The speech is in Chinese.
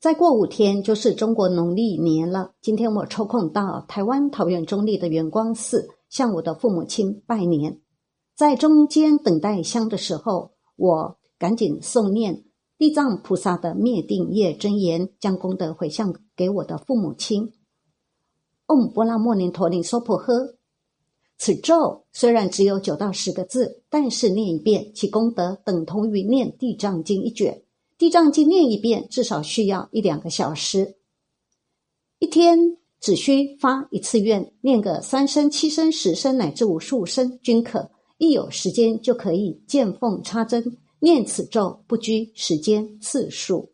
再过五天就是中国农历年了。今天我抽空到台湾桃园中立的圆光寺向我的父母亲拜年。在中间等待香的时候，我赶紧诵念地藏菩萨的灭定业真言，将功德回向给我的父母亲。嗡波拉莫尼陀林娑婆诃。此咒虽然只有九到十个字，但是念一遍，其功德等同于念地藏经一卷。地藏经念一遍，至少需要一两个小时。一天只需发一次愿，念个三声、七声、十声乃至无数声均可。一有时间就可以见缝插针念此咒，不拘时间次数。